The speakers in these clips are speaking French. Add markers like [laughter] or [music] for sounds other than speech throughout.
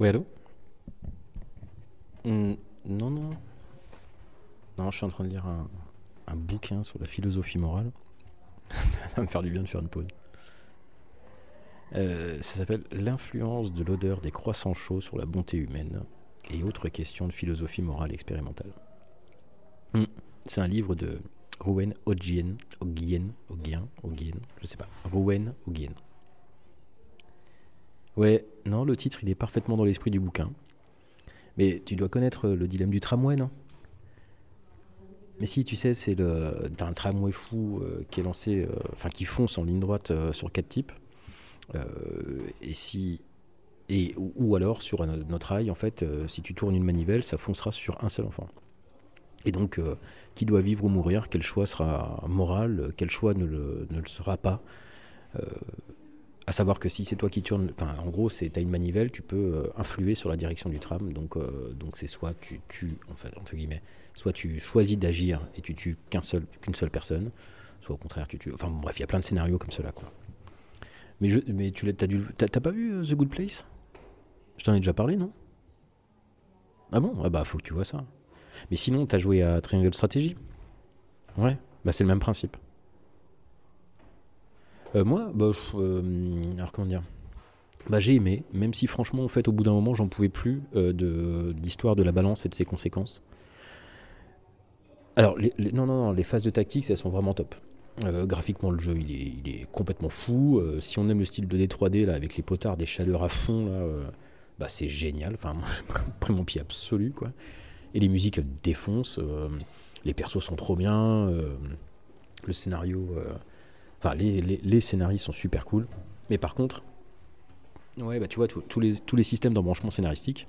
Oui, allô Hmm, Non, non. Non, je suis en train de lire un, un bouquin sur la philosophie morale. [laughs] ça va me faire du bien de faire une pause. Euh, ça s'appelle L'influence de l'odeur des croissants chauds sur la bonté humaine et autres questions de philosophie morale expérimentale. Hmm, C'est un livre de Rouen Ogien, Ogien, Ogien, Ogien, je sais pas, Rouen Ogien. Ouais, non, le titre il est parfaitement dans l'esprit du bouquin. Mais tu dois connaître le dilemme du tramway, non? Mais si, tu sais, c'est le t'as un tramway fou euh, qui est lancé, euh, enfin qui fonce en ligne droite euh, sur quatre types. Euh, et si et ou, alors sur notre rail, en fait, euh, si tu tournes une manivelle, ça foncera sur un seul enfant. Et donc, euh, qui doit vivre ou mourir Quel choix sera moral Quel choix ne le, ne le sera pas Euh, à savoir que si c'est toi qui tournes, enfin en gros c'est t'as une manivelle, tu peux euh, influer sur la direction du tram, donc euh, donc c'est soit tu tues en entre guillemets, soit tu choisis d'agir et tu tues qu'un seul qu'une seule personne, soit au contraire tu tues. Enfin bref, il y a plein de scénarios comme cela quoi. Mais je, mais tu l'as dû t'as pas vu The Good Place? Je t'en ai déjà parlé non? Ah bon? Ah bah faut que tu vois ça. Mais sinon t'as joué à Triangle Strategy Ouais, bah c'est le même principe. Euh, moi, bah, euh, alors comment dire? Bah, J'ai aimé, même si franchement, en fait, au bout d'un moment, j'en pouvais plus euh, de, l'histoire de la balance et de ses conséquences. Alors, les, non, non, non, les phases de tactique, elles sont vraiment top. Graphiquement, le jeu, il est, complètement fou. Si on aime le style de D3D, là, avec les potards, des chaleurs à fond, là, bah, c'est génial. Enfin, [laughs] pris mon pied absolu, quoi. Et les musiques, elles défoncent. euh, les persos sont trop bien. euh, le scénario... euh, Enfin, les, les, scénarios sont super cool. Mais par contre, ouais, bah tu vois, tous- les, tous les systèmes d'embranchement scénaristique,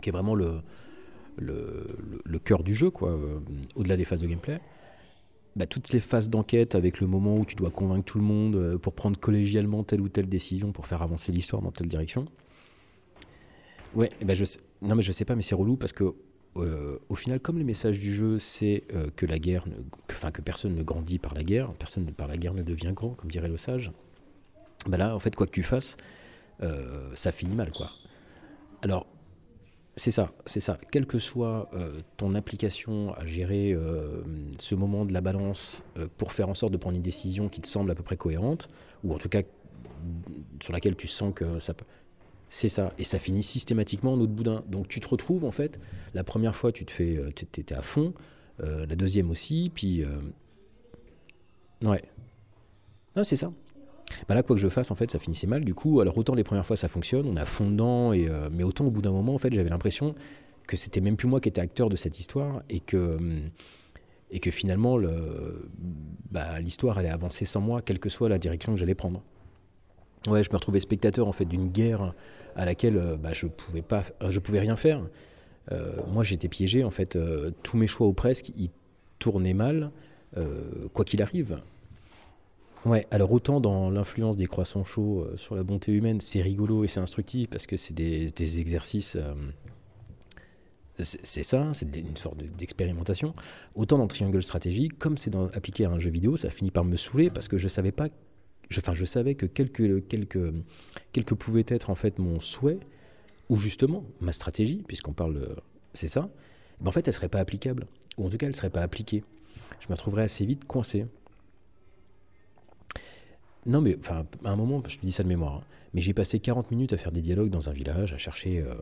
qui est vraiment le, cœur du jeu, quoi, au-delà des phases de gameplay, bah, toutes ces phases d'enquête avec le moment où tu dois convaincre tout le monde pour prendre collégialement telle ou telle décision pour faire avancer l'histoire dans telle direction. Ouais, eh ben je sais, non mais je sais pas, mais c'est relou parce que euh, au final, comme le message du jeu, c'est euh, que la guerre, enfin que personne ne grandit par la guerre, personne ne- par la guerre ne devient grand, comme dirait le sage. Bah là, en fait, quoi que tu fasses, euh, ça finit mal, quoi. Alors, c'est ça, c'est ça. Quelle que soit ton application à gérer ce moment de la balance pour faire en sorte de prendre une décision qui te semble à peu près cohérente, ou en tout cas sur laquelle tu sens que ça peut. C'est ça, et ça finit systématiquement en autre boudin. Donc tu te retrouves en fait, la première fois tu te fais, euh, t'étais à fond, euh, la deuxième aussi, puis euh, ouais, non c'est ça. Bah là quoi que je fasse en fait ça finissait mal. Du coup alors autant les premières fois ça fonctionne, on est à fond dedans, et mais autant au bout d'un moment en fait j'avais l'impression que c'était même plus moi qui étais acteur de cette histoire et que et que finalement le, bah, l'histoire allait avancer sans moi, quelle que soit la direction que j'allais prendre. Ouais, je me retrouvais spectateur en fait d'une guerre à laquelle euh, bah, je pouvais pas, je pouvais rien faire. Euh, moi, j'étais piégé en fait. euh, tous mes choix ou presque, ils tournaient mal, quoi qu'il arrive. Ouais. Alors autant dans l'influence des croissants chauds sur la bonté humaine, c'est rigolo et c'est instructif parce que c'est des, exercices. c'est ça, c'est une sorte de- d'expérimentation. Autant dans Triangle Strategy, comme c'est appliqué à un jeu vidéo, ça finit par me saouler parce que je savais pas je, enfin, je savais que quel que, pouvait être en fait mon souhait, ou justement ma stratégie, puisqu'on parle, c'est ça, en fait elle serait pas applicable, ou en tout cas elle serait pas appliquée. Je me retrouverais assez vite coincé. Non mais enfin, à un moment, je te dis ça de mémoire, hein, mais j'ai passé 40 minutes à faire des dialogues dans un village, à chercher euh,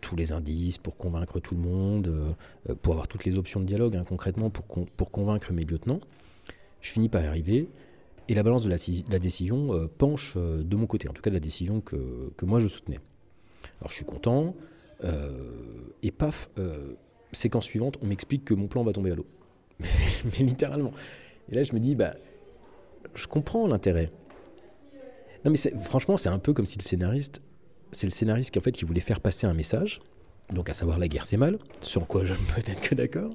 tous les indices pour convaincre tout le monde, euh, pour avoir toutes les options de dialogue hein, concrètement pour, pour convaincre mes lieutenants. Je finis par y arriver, et la balance de la, ci- la décision euh, penche euh, de mon côté, en tout cas de la décision que, que moi je soutenais. Alors je suis content, euh, et paf, séquence suivante, on m'explique que mon plan va tomber à l'eau. [laughs] mais, littéralement. Et là je me dis, bah, je comprends l'intérêt. Non mais franchement c'est un peu comme si le scénariste, c'est le scénariste qui en fait qui voulait faire passer un message, donc à savoir la guerre c'est mal, sur quoi je [laughs] ne peux être que d'accord,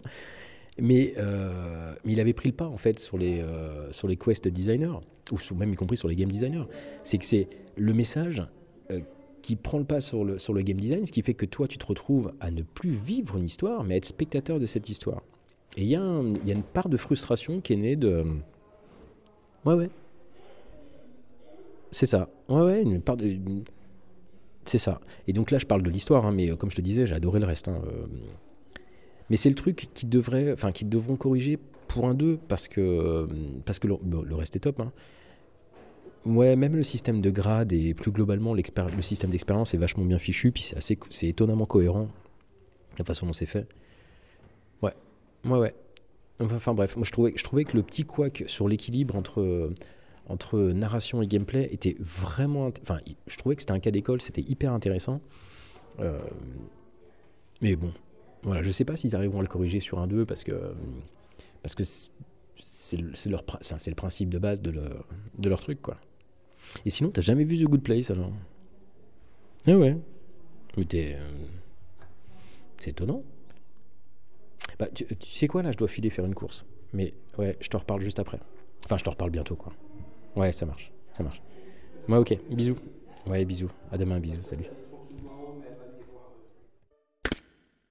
mais, euh, mais il avait pris le pas en fait sur les, euh, sur les quest designers, ou même y compris sur les game designers. C'est que c'est le message euh, qui prend le pas sur le, sur le game design, ce qui fait que toi tu te retrouves à ne plus vivre une histoire, mais à être spectateur de cette histoire. Et il y, a une part de frustration qui est née de. Ouais, ouais. C'est ça. Ouais, ouais, une part de. C'est ça. Et donc là, je parle de l'histoire, hein, mais euh, comme je te disais, j'ai adoré le reste. hein. Mais c'est le truc qui devrait, enfin, qu'ils devront corriger pour un 2 parce que, euh, parce que le, reste est top. hein. Ouais, même le système de grade et plus globalement le système d'expérience est vachement bien fichu, puis c'est assez, c'est étonnamment cohérent la façon dont c'est fait. Ouais, ouais, ouais. Enfin, bref, moi je trouvais, je trouvais que le petit couac sur l'équilibre entre, euh, entre narration et gameplay était vraiment. Enfin, je trouvais que c'était un cas d'école, c'était hyper intéressant. Euh, mais bon, voilà, je sais pas s'ils arriveront à le corriger sur un 2 parce que parce que c'est le, leur, enfin, le principe de base de, leur- de leur truc, quoi. Et sinon, t'as jamais vu The Good Place alors? Ah ouais. Mais t'es. euh, C'est étonnant. Bah, tu, tu sais quoi, là, je dois filer faire une course. Mais ouais, je te reparle juste après. Enfin, je te reparle bientôt, quoi. Ouais, ça marche. Ça marche. Ouais, ok. Bisous. Ouais, bisous. À demain, bisous. Salut.